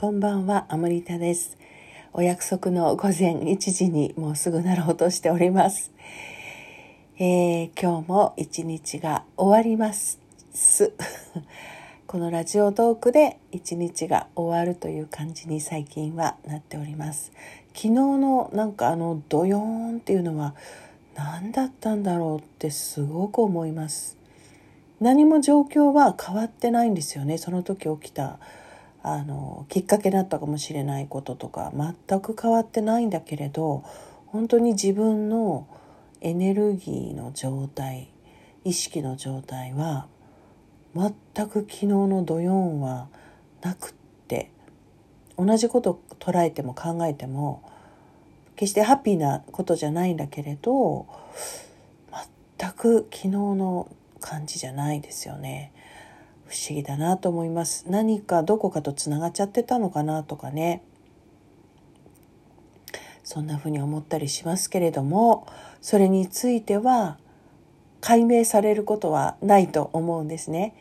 こんばんは、アモリタです。お約束の午前1時にもうすぐなろうとしております。えー、今日も一日が終わります。このラジオトークで一日が終わるという感じに最近はなっております。昨日のなんかあのドヨーンっていうのは何だったんだろうってすごく思います。何も状況は変わってないんですよね。その時起きたあのきっかけだったかもしれないこととか全く変わってないんだけれど本当に自分のエネルギーの状態意識の状態は全く昨日の土曜はなくって同じこと捉えても考えても決してハッピーなことじゃないんだけれど全く昨日の感じじゃないですよね。不思議だなと思います。何かどこかとつながっちゃってたのかなとかね。そんなふうに思ったりしますけれどもそれについては解明されることはないと思うんですね。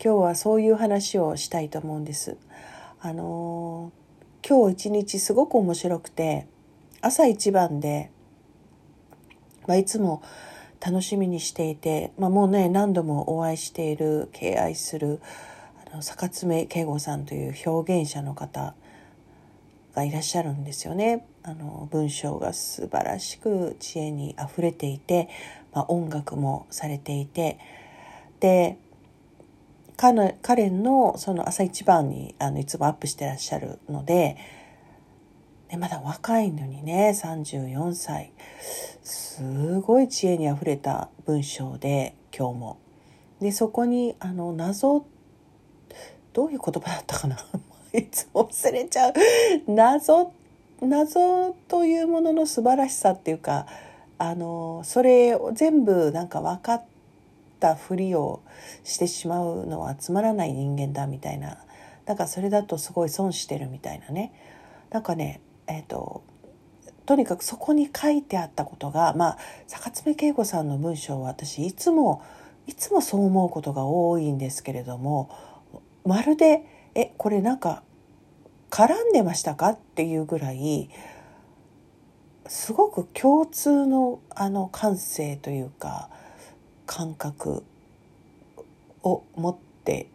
今日はそういう話をしたいと思うんです。あの今日一日すごく面白くて朝一番で、まあ、いつも楽しみにしていて、まあ、もうね何度もお会いしている敬愛するあの坂爪慶吾さんという表現者の方がいらっしゃるんですよね。あの文章が素晴らしく知恵にあふれていて、まあ、音楽もされていてで彼のその朝一番にあのいつもアップしてらっしゃるのででまだ若いのにね34歳。すごい知恵にあふれた文章で今日も。でそこにあの謎どういう言葉だったかな？いつも忘れちゃう。謎謎というものの素晴らしさっていうかあのそれを全部なんか分かったふりをしてしまうのはつまらない人間だみたいな。だからそれだとすごい損してるみたいなね。なんかねえっ、ー、ととにかくそこに書いてあったことがまあ坂爪慶吾さんの文章は私いつもいつもそう思うことが多いんですけれどもまるでえこれなんか絡んでましたかっていうぐらいすごく共通のあの感性というか感覚を持って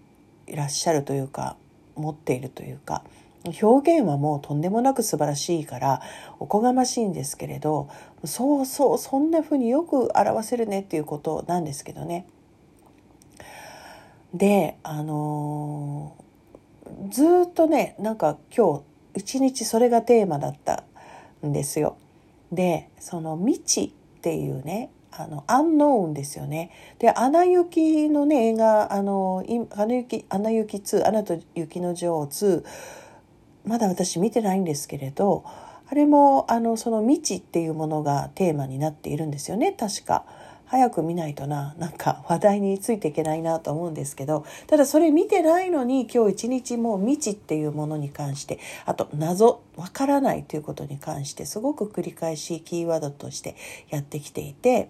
いらっしゃるというか持っているというか表現はもうとんでもなく素晴らしいからおこがましいんですけれどそうそうそんな風によく表せるねっていうことなんですけどね。であのー、ずっとねなんか今日一日それがテーマだったんですよ。でその未知っていうねあのアンノーンですよね。で「アナ雪」のね映画「あのアナ雪アナ雪2」「アナと雪の女王2」まだ私見てないんですけれどあれもあのその未知っていうものがテーマになっているんですよね。確か。早く見ないとな。なんか話題についていけないなと思うんですけど。ただそれ見てないのに今日一日もう未知っていうものに関してあと謎わからないということに関してすごく繰り返しキーワードとしてやってきていて。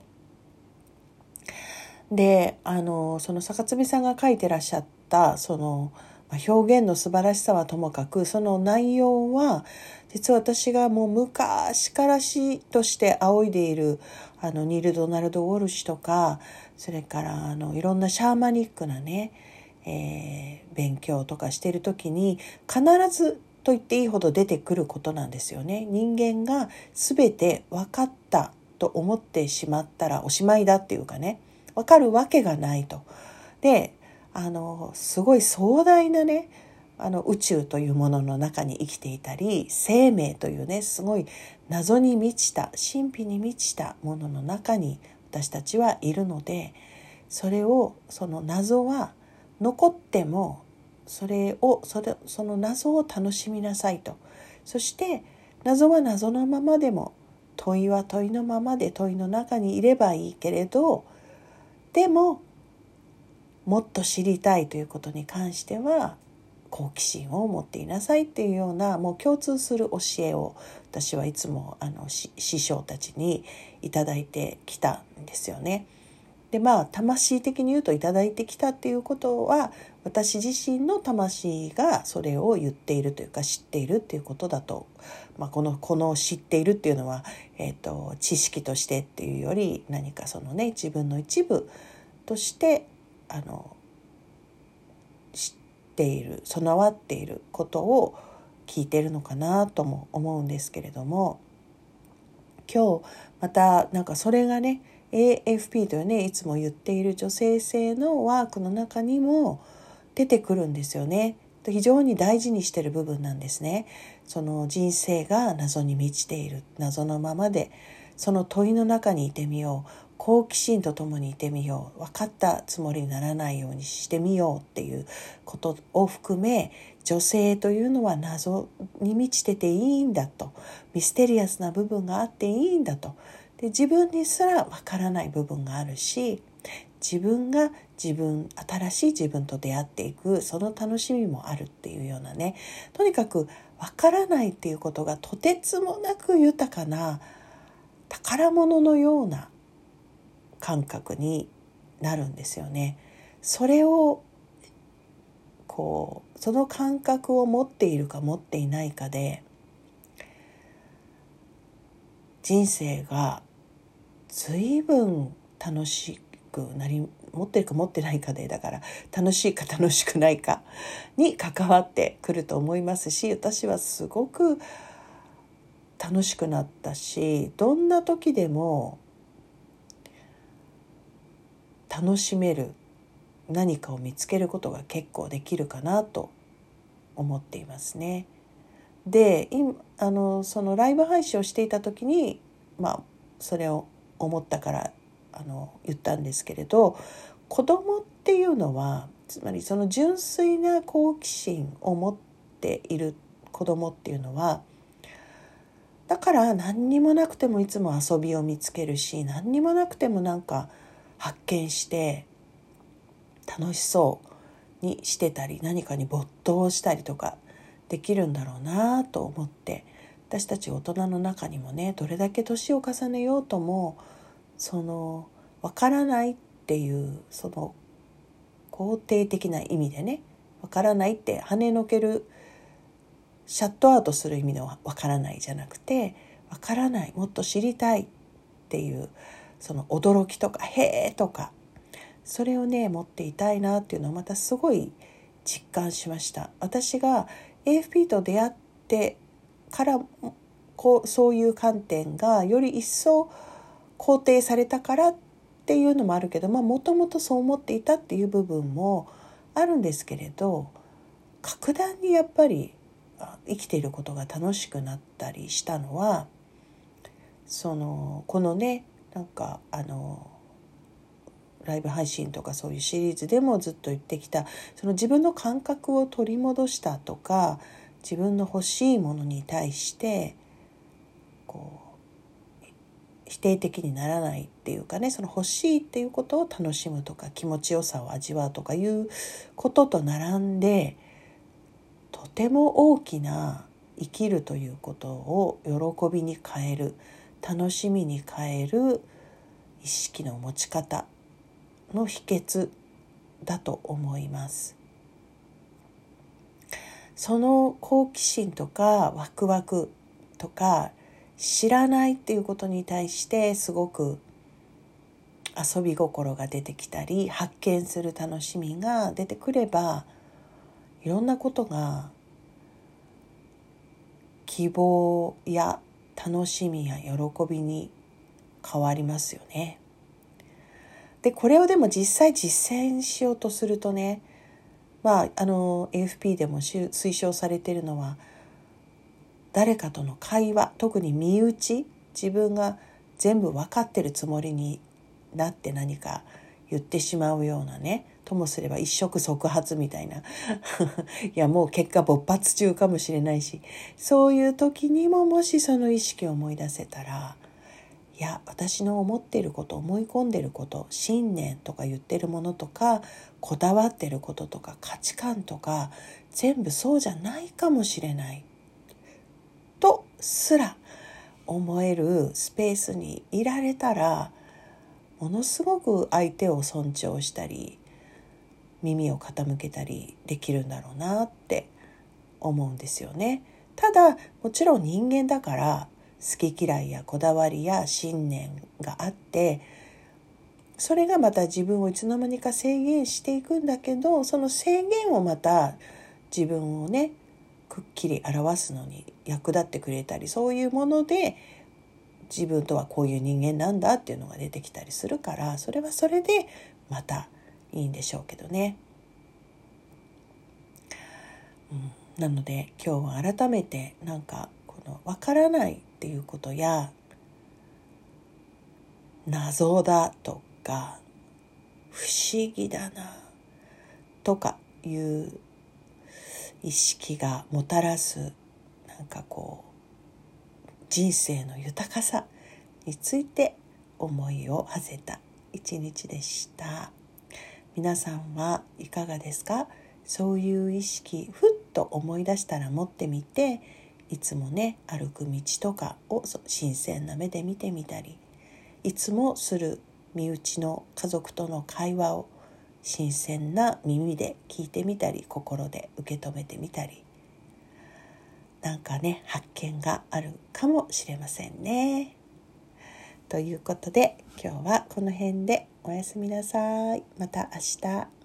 であのその坂爪さんが書いてらっしゃったその「表現の素晴らしさはともかくその内容は実は私がもう昔から詩として仰いでいるあのニール・ドナルド・ウォルシュとかそれからあのいろんなシャーマニックなね、えー、勉強とかしてる時に必ずと言っていいほど出てくることなんですよね。人間が全て分かったと思ってしまったらおしまいだっていうかね分かるわけがないと。であのすごい壮大なねあの宇宙というものの中に生きていたり生命というねすごい謎に満ちた神秘に満ちたものの中に私たちはいるのでそれをその謎は残ってもそれをそれその謎を楽しみなさいと。そして謎は謎のままでも問いは問いのままで問いの中にいればいいけれどでももっと知りたいということに関しては好奇心を持っていなさいっていうようなもう共通する教えを私はいつもあの師匠たちに頂いてきたんですよね。でまあ魂的に言うと頂いてきたっていうことは私自身の魂がそれを言っているというか知っているっていうことだと、まあ、このこの知っているっていうのは、えーと、知識としてっていうより何かそのね自分の一部としてあの知っている備わっていることを聞いているのかなとも思うんですけれども今日またなんかそれがね AFP というねいつも言っている女性性のワークの中にも出てくるんですよね。非常に大事にしてる部分なんですね。その人生が謎に満ちている謎のままでその問いの中にいてみよう好奇心とともにいてみよう分かったつもりにならないようにしてみようっていうことを含め女性というのは謎に満ちてていいんだと。ミステリアスな部分があっていいんだと。で自分にすらわからない部分があるし自分が自分新しい自分と出会っていくその楽しみもあるっていうようなね。とにかくわからないっていうことがとてつもなく豊かな宝物のような感覚になるんですよね。それをこうその感覚を持っているか持っていないかで人生が随分楽しくなり持ってるか持ってないかでだから楽しいか楽しくないかに関わってくると思いますし私はすごく楽しくなったしどんな時でも楽しめる何かを見つけることが結構できるかなと思っていますね。で今あのそのライブ配信をしていた時にまあそれを思ったからあの言ったんですけれど子供っていうのはつまりその純粋な好奇心を持っている子供っていうのはだから何にもなくてもいつも遊びを見つけるし何にもなくてもなんか発見して楽しそうにしてたり何かに没頭したりとかできるんだろうなと思って私たち大人の中にもねどれだけ年を重ねようともその分からないっていうその肯定的な意味でね分からないって跳ねのけるシャットアウトする意味の分からないじゃなくて分からないもっと知りたいっていうその驚きとか「へえ」とかそれをね持っていたいなっていうのをまたすごい実感しました。私が AFP と出会ってからこうそういう観点がより一層肯定されたからっていうのもあるけどもともとそう思っていたっていう部分もあるんですけれど格段にやっぱり生きていることが楽しくなったりしたのはそのこのねなんかあのライブ配信とかそういうシリーズでもずっと言ってきたその自分の感覚を取り戻したとか自分の欲しいものに対してこう否定的にならないっていうかねその欲しいっていうことを楽しむとか気持ちよさを味わうとかいうことと並んでとても大きな生きるということを喜びに変える。楽しみに変える意識の持ち方の秘訣だと思います。その好奇心とかワクワクとか知らないっていうことに対してすごく遊び心が出てきたり発見する楽しみが出てくればいろんなことが希望や楽しみや喜びに変わりますよね。でこれをでも実際実践しようとするとねまああの AFP でも推奨されてるのは誰かとの会話特に身内自分が全部分かってるつもりになって何か言ってしまうようなねともすれば一触即発みたいな。いやもう結果勃発中かもしれないし。そういう時にももしその意識を思い出せたらいや私の思っていること思い込んでること信念とか言ってるものとかこだわってることとか価値観とか全部そうじゃないかもしれない。とすら思えるスペースにいられたらものすごく相手を尊重したり耳を傾けたりできるんだろうなって思うんですよね。ただもちろん人間だから好き嫌いやこだわりや信念があってそれがまた自分をいつの間にか制限していくんだけどその制限をまた自分をねくっきり表すのに役立ってくれたりそういうもので自分とはこういう人間なんだっていうのが出てきたりするからそれはそれでまたいいんでしょうけどね。うん、なので今日は改めてなんかこの分からないっていうことや謎だとか不思議だなとかいう意識がもたらすなんかこう人生の豊かさについて思いを馳せた一日でした。皆さんはいかがですか？そういう意識ふっと思い出したら持ってみていつもね歩く道とかを新鮮な目で見てみたりいつもする身内の家族との会話を新鮮な耳で聞いてみたり心で受け止めてみたりなんかね発見があるかもしれませんね。ということで今日はこの辺でおやすみなさい。また明日。